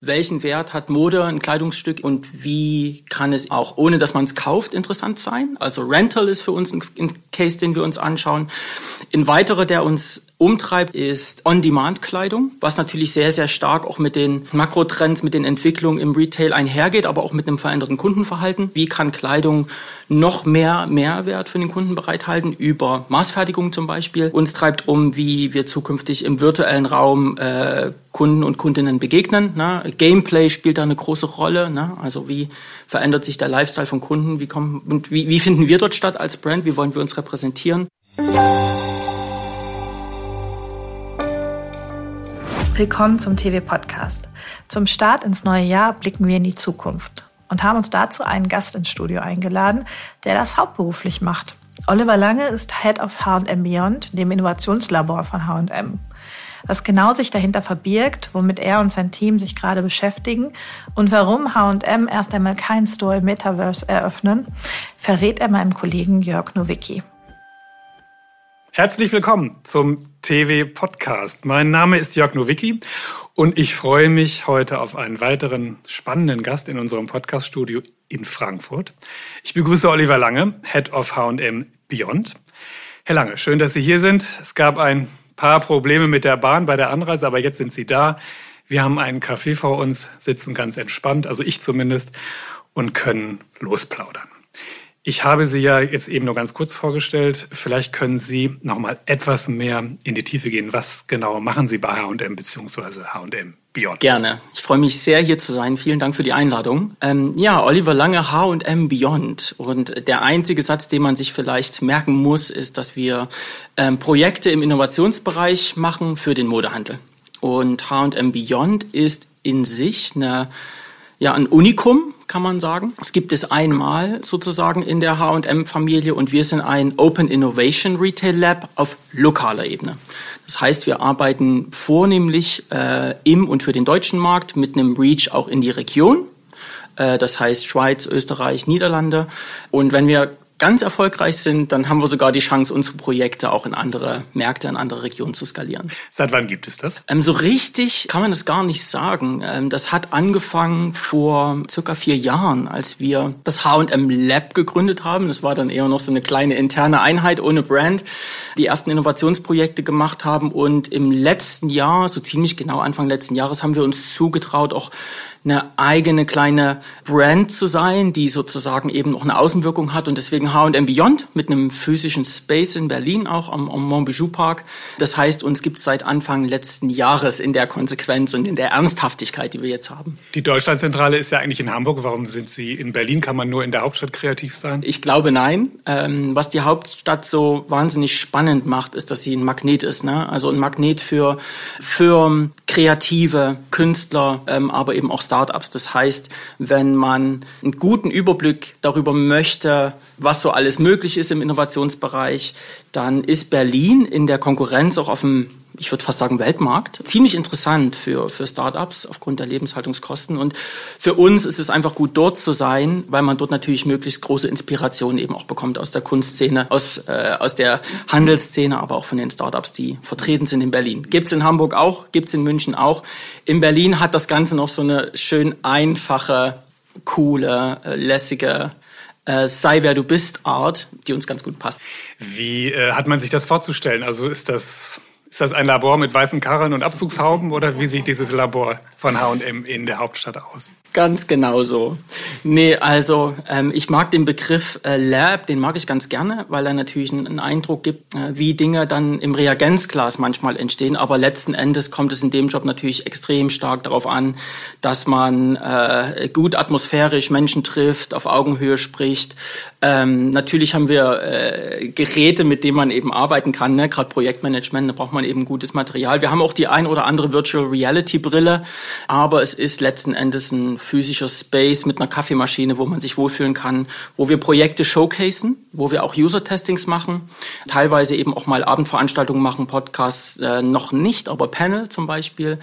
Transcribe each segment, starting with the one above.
welchen Wert hat Mode, ein Kleidungsstück und wie kann es auch, ohne dass man es kauft, interessant sein. Also Rental ist für uns ein, Case, den wir uns anschauen. Ein weiterer, der uns umtreibt, ist On-Demand-Kleidung, was natürlich sehr, sehr stark auch mit den Makrotrends, mit den Entwicklungen im Retail einhergeht, aber auch mit einem veränderten Kundenverhalten. Wie kann Kleidung noch mehr Mehrwert für den Kunden bereithalten, über Maßfertigung zum Beispiel. Uns treibt um, wie wir zukünftig im virtuellen Raum äh, Kunden und Kundinnen begegnen. Ne? Gameplay spielt da eine große Rolle. Ne? Also wie verändert sich der Lifestyle von Kunden? Wie, kommen, und wie, wie finden wir dort statt als Brand? Wie wollen wir uns repräsentieren? Willkommen zum TV-Podcast. Zum Start ins neue Jahr blicken wir in die Zukunft und haben uns dazu einen Gast ins Studio eingeladen, der das hauptberuflich macht. Oliver Lange ist Head of H&M Beyond, dem Innovationslabor von H&M. Was genau sich dahinter verbirgt, womit er und sein Team sich gerade beschäftigen und warum H&M erst einmal kein Store im Metaverse eröffnen, verrät er meinem Kollegen Jörg Nowicki. Herzlich willkommen zum TV Podcast. Mein Name ist Jörg Nowicki und ich freue mich heute auf einen weiteren spannenden Gast in unserem Podcaststudio in Frankfurt. Ich begrüße Oliver Lange, Head of H&M Beyond. Herr Lange, schön, dass Sie hier sind. Es gab ein paar Probleme mit der Bahn bei der Anreise, aber jetzt sind Sie da. Wir haben einen Kaffee vor uns, sitzen ganz entspannt, also ich zumindest, und können losplaudern. Ich habe Sie ja jetzt eben nur ganz kurz vorgestellt. Vielleicht können Sie noch mal etwas mehr in die Tiefe gehen. Was genau machen Sie bei H&M bzw. H&M Beyond? Gerne. Ich freue mich sehr, hier zu sein. Vielen Dank für die Einladung. Ähm, ja, Oliver Lange, H&M Beyond. Und der einzige Satz, den man sich vielleicht merken muss, ist, dass wir ähm, Projekte im Innovationsbereich machen für den Modehandel. Und H&M Beyond ist in sich eine, ja, ein Unikum kann man sagen. Es gibt es einmal sozusagen in der H&M-Familie und wir sind ein Open Innovation Retail Lab auf lokaler Ebene. Das heißt, wir arbeiten vornehmlich äh, im und für den deutschen Markt mit einem Reach auch in die Region. Äh, das heißt Schweiz, Österreich, Niederlande. Und wenn wir ganz erfolgreich sind, dann haben wir sogar die Chance, unsere Projekte auch in andere Märkte, in andere Regionen zu skalieren. Seit wann gibt es das? Ähm, so richtig kann man das gar nicht sagen. Ähm, das hat angefangen vor circa vier Jahren, als wir das H&M Lab gegründet haben. Das war dann eher noch so eine kleine interne Einheit ohne Brand, die ersten Innovationsprojekte gemacht haben. Und im letzten Jahr, so ziemlich genau Anfang letzten Jahres, haben wir uns zugetraut, auch eine eigene kleine Brand zu sein, die sozusagen eben noch eine Außenwirkung hat und deswegen H&M Beyond mit einem physischen Space in Berlin auch am, am Montbijou Park. Das heißt, uns gibt es seit Anfang letzten Jahres in der Konsequenz und in der Ernsthaftigkeit, die wir jetzt haben. Die Deutschlandzentrale ist ja eigentlich in Hamburg. Warum sind Sie in Berlin? Kann man nur in der Hauptstadt kreativ sein? Ich glaube nein. Ähm, was die Hauptstadt so wahnsinnig spannend macht, ist, dass sie ein Magnet ist. Ne? Also ein Magnet für Firmen, Kreative, Künstler, ähm, aber eben auch Startups. Das heißt, wenn man einen guten Überblick darüber möchte, was so alles möglich ist im Innovationsbereich, dann ist Berlin in der Konkurrenz auch auf dem ich würde fast sagen, Weltmarkt. Ziemlich interessant für, für Startups aufgrund der Lebenshaltungskosten. Und für uns ist es einfach gut, dort zu sein, weil man dort natürlich möglichst große Inspiration eben auch bekommt aus der Kunstszene, aus, äh, aus der Handelsszene, aber auch von den Startups, die vertreten sind in Berlin. Gibt's in Hamburg auch, gibt's in München auch. In Berlin hat das Ganze noch so eine schön einfache, coole, äh, lässige äh, sei wer du bist Art, die uns ganz gut passt. Wie äh, hat man sich das vorzustellen? Also ist das ist das ein Labor mit weißen Karren und Abzugshauben oder wie sieht dieses Labor von H&M in der Hauptstadt aus? Ganz genau so. Nee, also ähm, ich mag den Begriff äh, Lab, den mag ich ganz gerne, weil er natürlich einen, einen Eindruck gibt, äh, wie Dinge dann im Reagenzglas manchmal entstehen. Aber letzten Endes kommt es in dem Job natürlich extrem stark darauf an, dass man äh, gut atmosphärisch Menschen trifft, auf Augenhöhe spricht. Ähm, natürlich haben wir äh, Geräte, mit denen man eben arbeiten kann. Ne? Gerade Projektmanagement, da braucht man eben gutes Material. Wir haben auch die ein oder andere Virtual Reality Brille, aber es ist letzten Endes ein physischer Space mit einer Kaffeemaschine, wo man sich wohlfühlen kann, wo wir Projekte showcasen, wo wir auch User-Testings machen, teilweise eben auch mal Abendveranstaltungen machen, Podcasts äh, noch nicht, aber Panel zum Beispiel.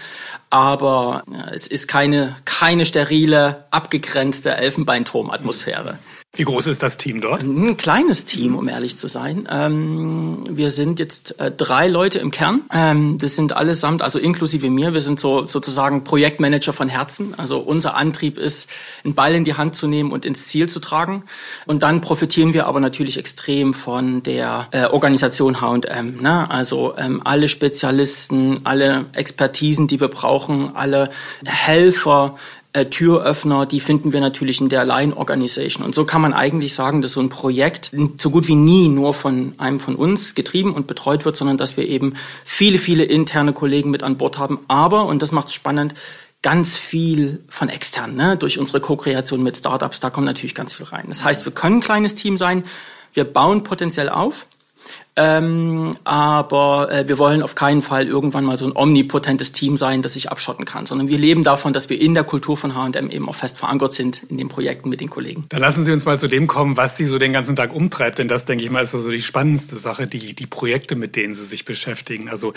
Aber äh, es ist keine, keine sterile, abgegrenzte Elfenbeinturm-Atmosphäre. Wie groß ist das Team dort? Ein kleines Team, um ehrlich zu sein. Ähm, wir sind jetzt äh, drei Leute im Kern. Ähm, das sind allesamt, also inklusive mir, wir sind so sozusagen Projektmanager von Herzen. Also unser Antrieb ist, einen Ball in die Hand zu nehmen und ins Ziel zu tragen. Und dann profitieren wir aber natürlich extrem von der äh, Organisation H&M. Ne? Also ähm, alle Spezialisten, alle Expertisen, die wir brauchen, alle Helfer, äh, Türöffner, die finden wir natürlich in der Line Organization. Und so kann man eigentlich sagen, dass so ein Projekt so gut wie nie nur von einem von uns getrieben und betreut wird, sondern dass wir eben viele, viele interne Kollegen mit an Bord haben. Aber, und das macht es spannend, ganz viel von extern, ne? durch unsere Co-Kreation mit Startups, da kommt natürlich ganz viel rein. Das heißt, wir können ein kleines Team sein, wir bauen potenziell auf, ähm, aber äh, wir wollen auf keinen Fall irgendwann mal so ein omnipotentes Team sein, das sich abschotten kann, sondern wir leben davon, dass wir in der Kultur von H&M eben auch fest verankert sind in den Projekten mit den Kollegen. Dann lassen Sie uns mal zu dem kommen, was Sie so den ganzen Tag umtreibt, denn das, denke ich mal, ist so die spannendste Sache, die, die Projekte, mit denen Sie sich beschäftigen. Also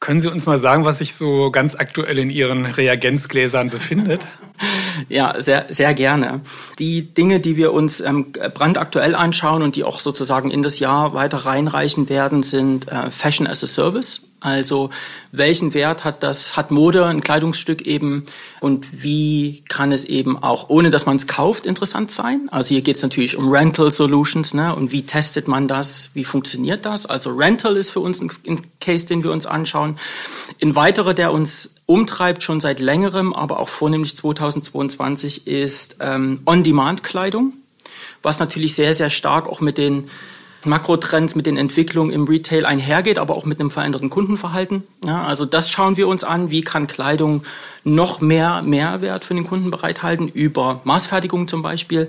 können Sie uns mal sagen, was sich so ganz aktuell in Ihren Reagenzgläsern befindet? Ja, sehr, sehr gerne. Die Dinge, die wir uns ähm, brandaktuell anschauen und die auch sozusagen in das Jahr weiter reinreichen werden, sind äh, Fashion as a Service. Also welchen Wert hat das, hat Mode, ein Kleidungsstück eben und wie kann es eben auch, ohne dass man es kauft, interessant sein? Also hier geht es natürlich um Rental Solutions ne? und wie testet man das, wie funktioniert das? Also Rental ist für uns ein, ein Case, den wir uns anschauen. Ein weiterer, der uns umtreibt, schon seit längerem, aber auch vornehmlich 2022, ist ähm, On-Demand-Kleidung, was natürlich sehr, sehr stark auch mit den Makrotrends mit den Entwicklungen im Retail einhergeht, aber auch mit einem veränderten Kundenverhalten. Ja, also das schauen wir uns an. Wie kann Kleidung noch mehr Mehrwert für den Kunden bereithalten über Maßfertigung zum Beispiel?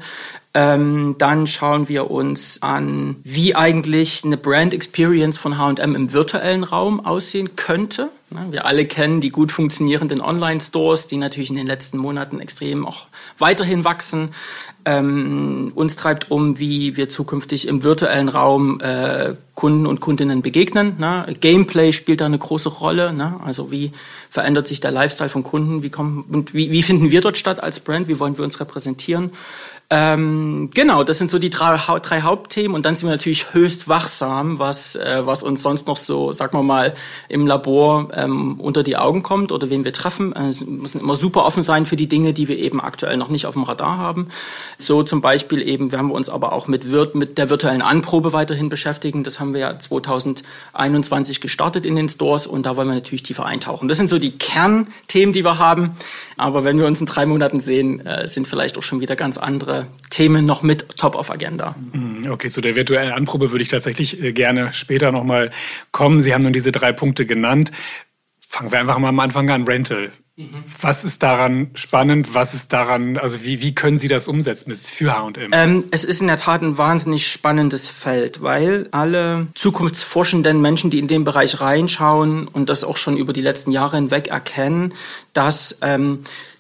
Ähm, dann schauen wir uns an, wie eigentlich eine Brand Experience von H&M im virtuellen Raum aussehen könnte. Wir alle kennen die gut funktionierenden Online-Stores, die natürlich in den letzten Monaten extrem auch weiterhin wachsen. Ähm, uns treibt um, wie wir zukünftig im virtuellen Raum äh, Kunden und Kundinnen begegnen. Ne? Gameplay spielt da eine große Rolle. Ne? Also wie verändert sich der Lifestyle von Kunden? Wie, kommen, und wie, wie finden wir dort statt als Brand? Wie wollen wir uns repräsentieren? Ähm, genau, das sind so die drei, drei, Hauptthemen und dann sind wir natürlich höchst wachsam, was, äh, was uns sonst noch so, sagen wir mal, im Labor ähm, unter die Augen kommt oder wen wir treffen. Äh, wir müssen immer super offen sein für die Dinge, die wir eben aktuell noch nicht auf dem Radar haben. So zum Beispiel eben, wir haben uns aber auch mit, mit der virtuellen Anprobe weiterhin beschäftigen. Das haben wir ja 2021 gestartet in den Stores und da wollen wir natürlich tiefer eintauchen. Das sind so die Kernthemen, die wir haben. Aber wenn wir uns in drei Monaten sehen, äh, sind vielleicht auch schon wieder ganz andere Themen noch mit top of Agenda. Mhm, okay, zu der virtuellen Anprobe würde ich tatsächlich äh, gerne später nochmal kommen. Sie haben nun diese drei Punkte genannt. Fangen wir einfach mal am Anfang an, Rental. Mhm. Was ist daran spannend? Was ist daran, also wie, wie können Sie das umsetzen für H&M? Ähm, es ist in der Tat ein wahnsinnig spannendes Feld, weil alle zukunftsforschenden Menschen, die in den Bereich reinschauen und das auch schon über die letzten Jahre hinweg erkennen, dass ähm, äh,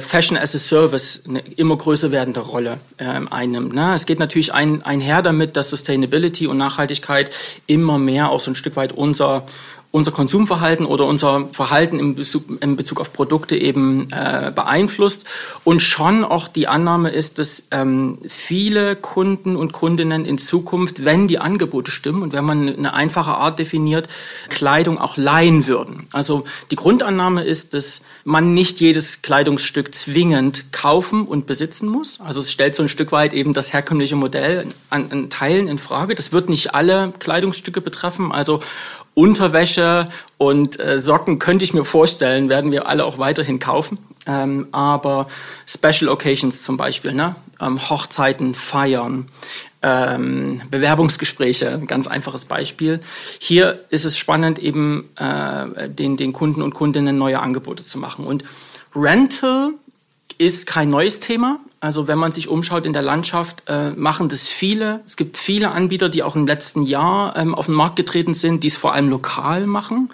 Fashion as a Service eine immer größer werdende Rolle ähm, einnimmt. Ne? Es geht natürlich ein, einher damit, dass Sustainability und Nachhaltigkeit immer mehr auch so ein Stück weit unser unser Konsumverhalten oder unser Verhalten in Bezug, in Bezug auf Produkte eben äh, beeinflusst. Und schon auch die Annahme ist, dass ähm, viele Kunden und Kundinnen in Zukunft, wenn die Angebote stimmen und wenn man eine einfache Art definiert, Kleidung auch leihen würden. Also die Grundannahme ist, dass man nicht jedes Kleidungsstück zwingend kaufen und besitzen muss. Also es stellt so ein Stück weit eben das herkömmliche Modell an, an Teilen in Frage. Das wird nicht alle Kleidungsstücke betreffen. Also Unterwäsche und äh, Socken könnte ich mir vorstellen, werden wir alle auch weiterhin kaufen. Ähm, aber Special Occasions zum Beispiel, ne? Ähm, Hochzeiten, Feiern, ähm, Bewerbungsgespräche, ganz einfaches Beispiel. Hier ist es spannend, eben äh, den, den Kunden und Kundinnen neue Angebote zu machen. Und Rental ist kein neues Thema. Also wenn man sich umschaut in der Landschaft, äh, machen das viele. Es gibt viele Anbieter, die auch im letzten Jahr ähm, auf den Markt getreten sind, die es vor allem lokal machen,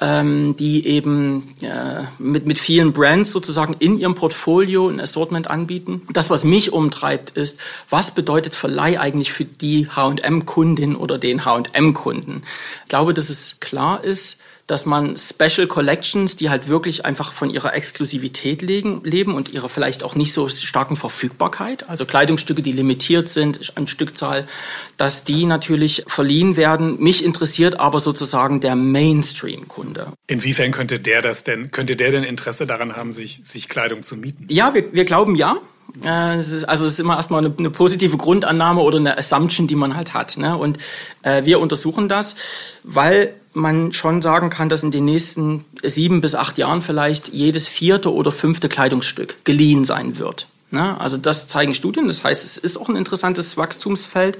ähm, die eben äh, mit, mit vielen Brands sozusagen in ihrem Portfolio ein Assortment anbieten. Das, was mich umtreibt, ist, was bedeutet Verleih eigentlich für die H&M-Kundin oder den H&M-Kunden? Ich glaube, dass es klar ist, dass man Special Collections, die halt wirklich einfach von ihrer Exklusivität legen, leben und ihrer vielleicht auch nicht so starken Verfügbarkeit, also Kleidungsstücke, die limitiert sind an Stückzahl, dass die natürlich verliehen werden. Mich interessiert aber sozusagen der Mainstream-Kunde. Inwiefern könnte der das denn, könnte der denn Interesse daran haben, sich, sich Kleidung zu mieten? Ja, wir, wir glauben ja. Äh, also es ist immer erstmal eine, eine, positive Grundannahme oder eine Assumption, die man halt hat. Ne? Und äh, wir untersuchen das, weil man schon sagen kann, dass in den nächsten sieben bis acht Jahren vielleicht jedes vierte oder fünfte Kleidungsstück geliehen sein wird. Ne? Also das zeigen Studien. Das heißt, es ist auch ein interessantes Wachstumsfeld.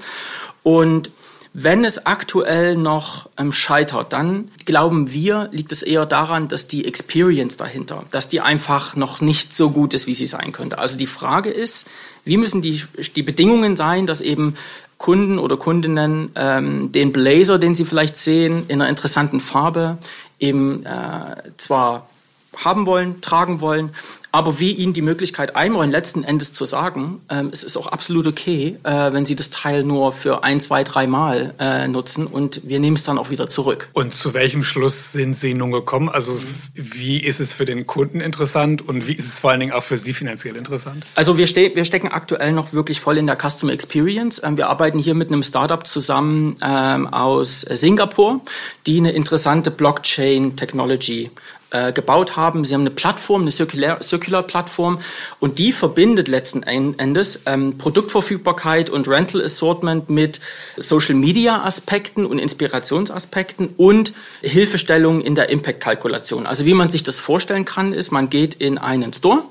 Und wenn es aktuell noch ähm, scheitert, dann glauben wir, liegt es eher daran, dass die Experience dahinter, dass die einfach noch nicht so gut ist, wie sie sein könnte. Also die Frage ist, wie müssen die, die Bedingungen sein, dass eben Kunden oder Kundinnen ähm, den Blazer, den sie vielleicht sehen, in einer interessanten Farbe, eben äh, zwar haben wollen, tragen wollen, aber wir ihnen die Möglichkeit einräumen, letzten Endes zu sagen, ähm, es ist auch absolut okay, äh, wenn sie das Teil nur für ein, zwei, drei Mal äh, nutzen und wir nehmen es dann auch wieder zurück. Und zu welchem Schluss sind Sie nun gekommen? Also wie ist es für den Kunden interessant und wie ist es vor allen Dingen auch für Sie finanziell interessant? Also wir, ste wir stecken aktuell noch wirklich voll in der Customer Experience. Ähm, wir arbeiten hier mit einem Startup zusammen ähm, aus Singapur, die eine interessante Blockchain Technology äh, gebaut haben. Sie haben eine Plattform, eine Circular-Plattform und die verbindet letzten Endes ähm, Produktverfügbarkeit und Rental Assortment mit Social-Media-Aspekten und Inspirationsaspekten und Hilfestellungen in der Impact-Kalkulation. Also wie man sich das vorstellen kann, ist, man geht in einen Store,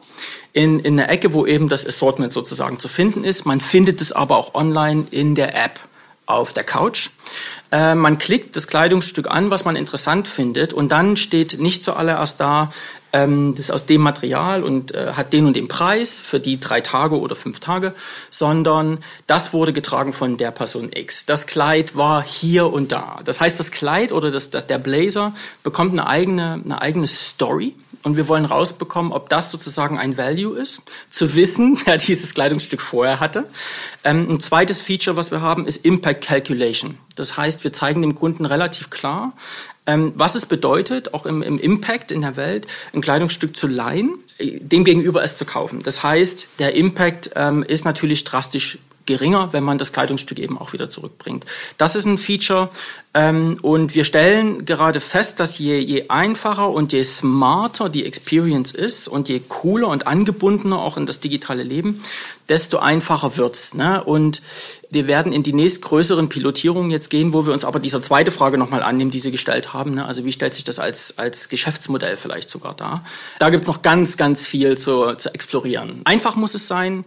in, in eine Ecke, wo eben das Assortment sozusagen zu finden ist. Man findet es aber auch online in der App auf der Couch. Äh, man klickt das Kleidungsstück an, was man interessant findet, und dann steht nicht zuallererst da, ähm, das ist aus dem Material und äh, hat den und den Preis für die drei Tage oder fünf Tage, sondern das wurde getragen von der Person X. Das Kleid war hier und da. Das heißt, das Kleid oder das, das, der Blazer bekommt eine eigene, eine eigene Story und wir wollen rausbekommen, ob das sozusagen ein Value ist, zu wissen, wer dieses Kleidungsstück vorher hatte. Ähm, ein zweites Feature, was wir haben, ist Impact Calculation. Das heißt, wir zeigen dem Kunden relativ klar, ähm, was es bedeutet, auch im, im Impact in der Welt, ein Kleidungsstück zu leihen, äh, dem gegenüber es zu kaufen. Das heißt, der Impact ähm, ist natürlich drastisch geringer, wenn man das Kleidungsstück eben auch wieder zurückbringt. Das ist ein Feature. Ähm, und wir stellen gerade fest, dass je, je einfacher und je smarter die Experience ist und je cooler und angebundener auch in das digitale Leben, desto einfacher wird's. Ne? Und wir werden in die nächstgrößeren Pilotierungen jetzt gehen, wo wir uns aber dieser zweite Frage nochmal annehmen, die Sie gestellt haben. Ne? Also wie stellt sich das als, als Geschäftsmodell vielleicht sogar dar? Da gibt's noch ganz, ganz viel zu, zu explorieren. Einfach muss es sein.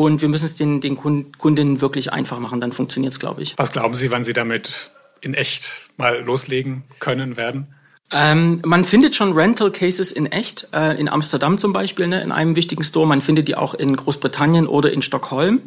Und wir müssen es den, den Kundinnen wirklich einfach machen, dann funktioniert es, glaube ich. Was glauben Sie, wann Sie damit in echt mal loslegen können werden? Ähm, man findet schon Rental Cases in echt, äh, in Amsterdam zum Beispiel, ne, in einem wichtigen Store. Man findet die auch in Großbritannien oder in Stockholm.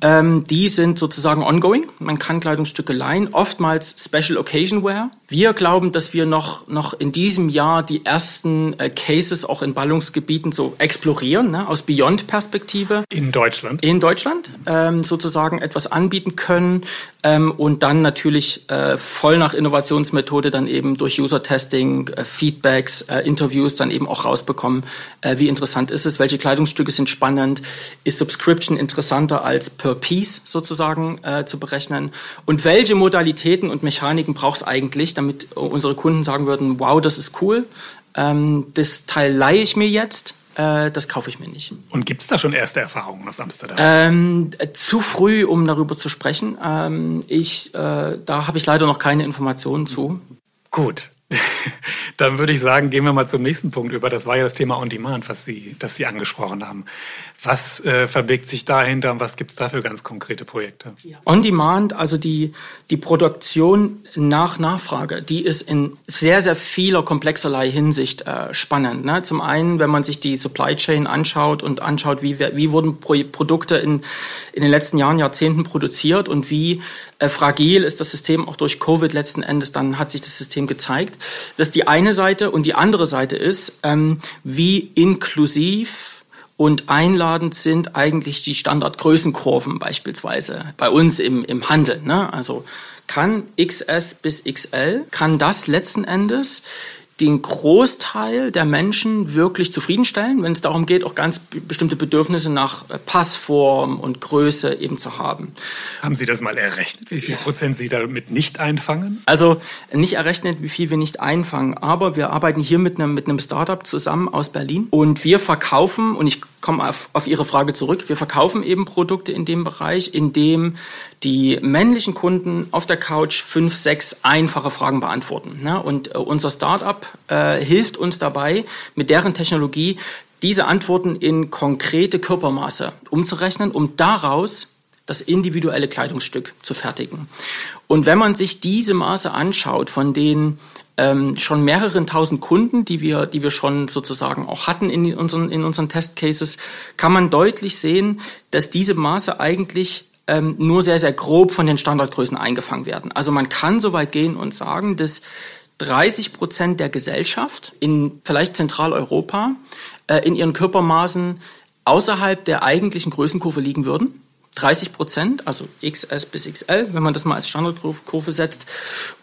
Ähm, die sind sozusagen ongoing. Man kann Kleidungsstücke leihen, oftmals Special Occasion Wear. Wir glauben, dass wir noch, noch in diesem Jahr die ersten äh, Cases auch in Ballungsgebieten so explorieren, ne, aus Beyond-Perspektive. In Deutschland? In Deutschland, ähm, sozusagen etwas anbieten können ähm, und dann natürlich äh, voll nach Innovationsmethode dann eben durch User-Testing, äh, Feedbacks, äh, Interviews dann eben auch rausbekommen, äh, wie interessant ist es, welche Kleidungsstücke sind spannend, ist Subscription interessanter als per Piece sozusagen äh, zu berechnen und welche Modalitäten und Mechaniken braucht es eigentlich, damit unsere Kunden sagen würden, wow, das ist cool, ähm, das Teil leihe ich mir jetzt, äh, das kaufe ich mir nicht. Und gibt es da schon erste Erfahrungen aus Amsterdam? Ähm, zu früh, um darüber zu sprechen. Ähm, ich, äh, da habe ich leider noch keine Informationen zu. Gut, Dann würde ich sagen, gehen wir mal zum nächsten Punkt über. Das war ja das Thema On Demand, was Sie, das Sie angesprochen haben. Was äh, verbirgt sich dahinter und was gibt es da für ganz konkrete Projekte? On Demand, also die, die Produktion nach Nachfrage, die ist in sehr, sehr vieler komplexerlei Hinsicht äh, spannend. Ne? Zum einen, wenn man sich die Supply Chain anschaut und anschaut, wie, wie wurden Pro Produkte in, in den letzten Jahren, Jahrzehnten produziert und wie äh, fragil ist das System auch durch Covid letzten Endes, dann hat sich das System gezeigt. Das ist die eine Seite und die andere Seite ist, ähm, wie inklusiv und einladend sind eigentlich die Standardgrößenkurven beispielsweise bei uns im, im Handel. Ne? Also kann XS bis XL, kann das letzten Endes den Großteil der Menschen wirklich zufriedenstellen, wenn es darum geht, auch ganz bestimmte Bedürfnisse nach äh, Passform und Größe eben zu haben. Haben Sie das mal errechnet, wie viel Prozent Sie damit nicht einfangen? Also nicht errechnet, wie viel wir nicht einfangen, aber wir arbeiten hier mit einem, mit einem Startup zusammen aus Berlin und wir verkaufen, und ich komme auf, auf Ihre Frage zurück, wir verkaufen eben Produkte in dem Bereich, in dem die männlichen Kunden auf der Couch fünf, sechs einfache Fragen beantworten. Ne? Und äh, unser Startup äh, hilft uns dabei, mit deren Technologie diese Antworten in konkrete Körpermaße umzurechnen, um daraus das individuelle Kleidungsstück zu fertigen. Und wenn man sich diese Maße anschaut von den ähm, schon mehreren tausend Kunden, die wir, die wir schon sozusagen auch hatten in unseren, in unseren Testcases, kann man deutlich sehen, dass diese Maße eigentlich ähm, nur sehr, sehr grob von den Standardgrößen eingefangen werden. Also man kann so weit gehen und sagen, dass 30 Prozent der Gesellschaft in vielleicht Zentraleuropa äh, in ihren Körpermaßen außerhalb der eigentlichen Größenkurve liegen würden. 30 Prozent, also XS bis XL, wenn man das mal als Standardkurve setzt.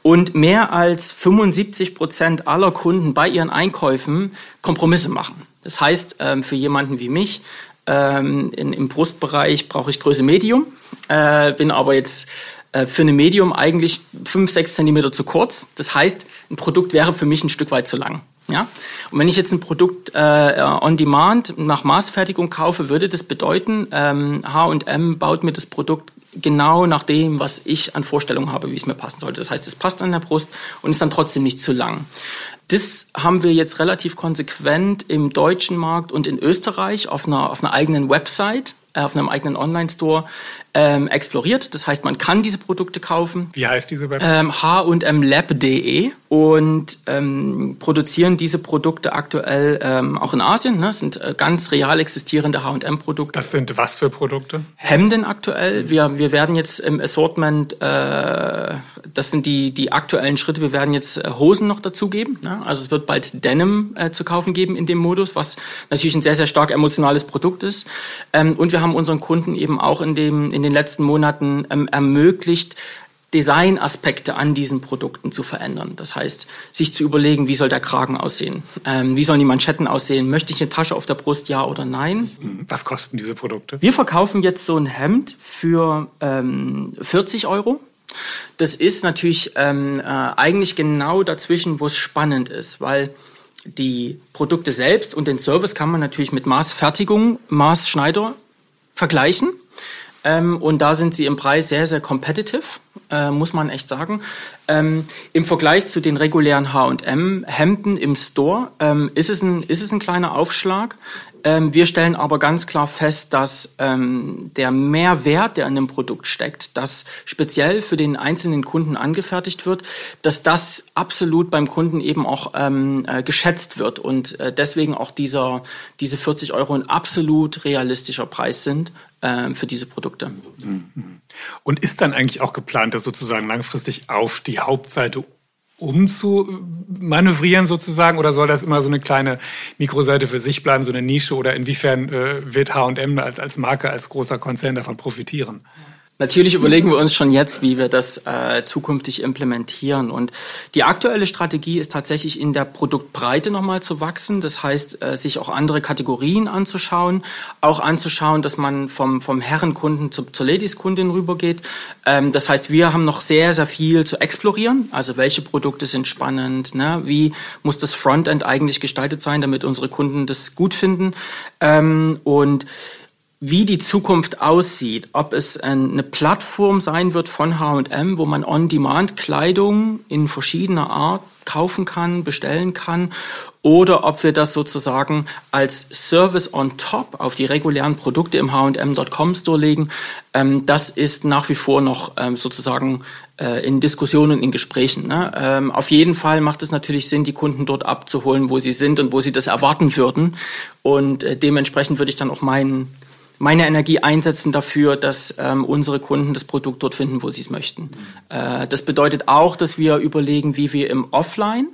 Und mehr als 75 Prozent aller Kunden bei ihren Einkäufen Kompromisse machen. Das heißt, ähm, für jemanden wie mich ähm, Im Brustbereich brauche ich Größe Medium, äh, bin aber jetzt äh, für eine Medium eigentlich fünf, sechs Zentimeter zu kurz. Das heißt, ein Produkt wäre für mich ein Stück weit zu lang. Ja? Und wenn ich jetzt ein Produkt äh, on demand nach Maßfertigung kaufe, würde das bedeuten, H&M baut mir das Produkt genau nach dem, was ich an Vorstellungen habe, wie es mir passen sollte. Das heißt, es passt an der Brust und ist dann trotzdem nicht zu lang. Das haben wir jetzt relativ konsequent im deutschen Markt und in Österreich auf einer, auf einer eigenen Website äh, auf einem eigenen Online-Store ähm, exploriert. Das heißt, man kann diese Produkte kaufen. Wie heißt diese Website? Ähm, h&mlab.de und ähm, produzieren diese Produkte aktuell ähm, auch in Asien. Ne? Das sind äh, ganz real existierende H&M-Produkte. Das sind was für Produkte? Hemden aktuell. Wir, wir werden jetzt im Assortment, äh, das sind die, die aktuellen Schritte, wir werden jetzt äh, Hosen noch dazugeben. Ne? Also es wird bald Denim äh, zu kaufen geben in dem Modus, was natürlich ein sehr, sehr stark emotionales Produkt ist. Ähm, und wir haben unseren Kunden eben auch in, dem, in den letzten Monaten ähm, ermöglicht, Designaspekte an diesen Produkten zu verändern. Das heißt, sich zu überlegen, wie soll der Kragen aussehen? Ähm, wie sollen die Manschetten aussehen? Möchte ich eine Tasche auf der Brust, ja oder nein? Was kosten diese Produkte? Wir verkaufen jetzt so ein Hemd für ähm, 40 Euro. Das ist natürlich ähm, äh, eigentlich genau dazwischen, wo es spannend ist, weil die Produkte selbst und den Service kann man natürlich mit Maßfertigung, Maßschneider vergleichen. Ähm, und da sind sie im Preis sehr, sehr competitive, äh, muss man echt sagen. Ähm, Im Vergleich zu den regulären H&M-Hemden im Store ähm, ist, es ein, ist es ein kleiner Aufschlag. Ähm, wir stellen aber ganz klar fest, dass ähm, der Mehrwert, der an dem Produkt steckt, das speziell für den einzelnen Kunden angefertigt wird, dass das absolut beim Kunden eben auch ähm, äh, geschätzt wird und äh, deswegen auch dieser, diese 40 Euro ein absolut realistischer Preis sind für diese Produkte. Und ist dann eigentlich auch geplant, das sozusagen langfristig auf die Hauptseite umzumanövrieren sozusagen oder soll das immer so eine kleine Mikroseite für sich bleiben, so eine Nische oder inwiefern äh, wird H&M als, als Marke, als großer Konzern davon profitieren? Natürlich überlegen wir uns schon jetzt, wie wir das äh, zukünftig implementieren. Und die aktuelle Strategie ist tatsächlich in der Produktbreite nochmal zu wachsen. Das heißt, äh, sich auch andere Kategorien anzuschauen, auch anzuschauen, dass man vom, vom Herrenkunden zu, zur Ladieskundin rübergeht. Ähm, das heißt, wir haben noch sehr, sehr viel zu explorieren. Also welche Produkte sind spannend? Ne? Wie muss das Frontend eigentlich gestaltet sein, damit unsere Kunden das gut finden? Ähm, und wie die Zukunft aussieht, ob es eine Plattform sein wird von H&M, wo man on-demand Kleidung in verschiedener Art kaufen kann, bestellen kann, oder ob wir das sozusagen als Service on top auf die regulären Produkte im H&M.com Store legen, ähm, das ist nach wie vor noch ähm, sozusagen äh, in Diskussionen, in Gesprächen. Ne? Ähm, auf jeden Fall macht es natürlich Sinn, die Kunden dort abzuholen, wo sie sind und wo sie das erwarten würden. Und äh, dementsprechend würde ich dann auch meinen meine Energie einsetzen dafür, dass ähm, unsere Kunden das Produkt dort finden, wo sie es möchten. Äh, das bedeutet auch, dass wir überlegen, wie wir im Offline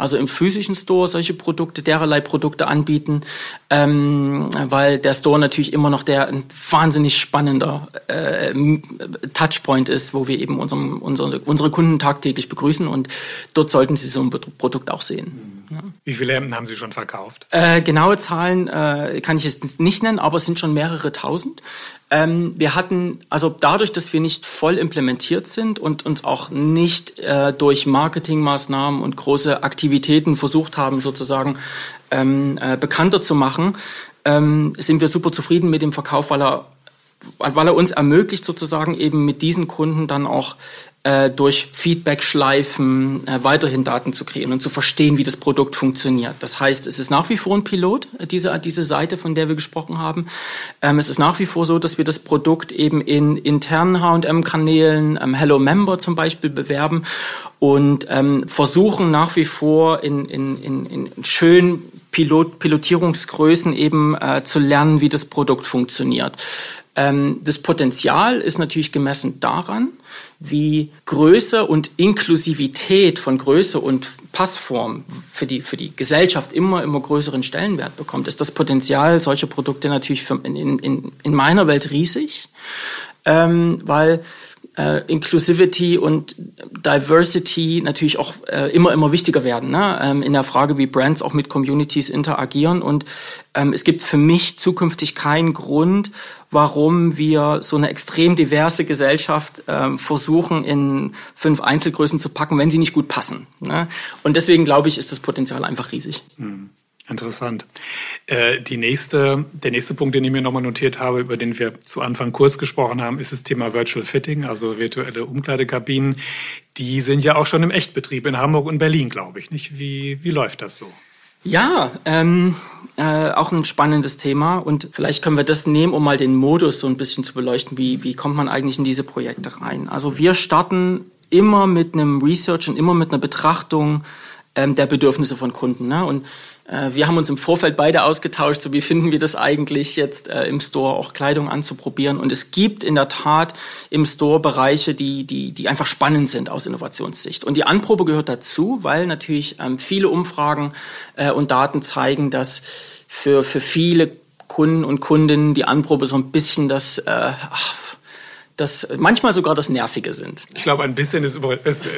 also im physischen Store solche Produkte, dererlei Produkte anbieten, ähm, weil der Store natürlich immer noch der ein wahnsinnig spannender äh, Touchpoint ist, wo wir eben unserem, unsere, unsere Kunden tagtäglich begrüßen und dort sollten sie so ein Produkt auch sehen. Ja. Wie viele Hemden haben Sie schon verkauft? Äh, genaue Zahlen äh, kann ich jetzt nicht nennen, aber es sind schon mehrere tausend. Ähm, wir hatten, also dadurch, dass wir nicht voll implementiert sind und uns auch nicht äh, durch Marketingmaßnahmen und große Aktivitäten versucht haben, sozusagen ähm, äh, bekannter zu machen, ähm, sind wir super zufrieden mit dem Verkauf, weil er weil er uns ermöglicht, sozusagen eben mit diesen Kunden dann auch äh, durch Feedback-Schleifen äh, weiterhin Daten zu kreieren und zu verstehen, wie das Produkt funktioniert. Das heißt, es ist nach wie vor ein Pilot, diese, diese Seite, von der wir gesprochen haben. Ähm, es ist nach wie vor so, dass wir das Produkt eben in internen H&M-Kanälen, ähm, Hello Member zum Beispiel, bewerben und ähm, versuchen nach wie vor in, in, in, in schön Pilot, Pilotierungsgrößen eben äh, zu lernen, wie das Produkt funktioniert. Ähm, das Potenzial ist natürlich gemessen daran, wie Größe und Inklusivität von Größe und Passform für die, für die Gesellschaft immer, immer größeren Stellenwert bekommt, ist das Potenzial solcher Produkte natürlich für, in, in, in meiner Welt riesig, ähm, weil äh, Inclusivity und Diversity natürlich auch äh, immer, immer wichtiger werden, ne? ähm, in der Frage, wie Brands auch mit Communities interagieren. Und ähm, es gibt für mich zukünftig keinen Grund, warum wir so eine extrem diverse Gesellschaft ähm, versuchen, in fünf Einzelgrößen zu packen, wenn sie nicht gut passen. Ne? Und deswegen glaube ich, ist das Potenzial einfach riesig. Hm. Interessant. Äh, die nächste, der nächste Punkt, den ich mir nochmal notiert habe, über den wir zu Anfang kurz gesprochen haben, ist das Thema Virtual Fitting, also virtuelle Umkleidekabinen. Die sind ja auch schon im Echtbetrieb in Hamburg und Berlin, glaube ich. Nicht? Wie, wie läuft das so? Ja, ähm, äh, auch ein spannendes Thema und vielleicht können wir das nehmen, um mal den Modus so ein bisschen zu beleuchten. Wie, wie kommt man eigentlich in diese Projekte rein? Also wir starten immer mit einem Research und immer mit einer Betrachtung ähm, der Bedürfnisse von Kunden. Ne? Und wir haben uns im Vorfeld beide ausgetauscht, so wie finden wir das eigentlich jetzt äh, im Store auch Kleidung anzuprobieren. Und es gibt in der Tat im Store Bereiche, die, die, die einfach spannend sind aus Innovationssicht. Und die Anprobe gehört dazu, weil natürlich ähm, viele Umfragen äh, und Daten zeigen, dass für, für viele Kunden und Kundinnen die Anprobe so ein bisschen das, äh, das manchmal sogar das Nervige sind. Ich glaube, ein bisschen ist, über, ist äh,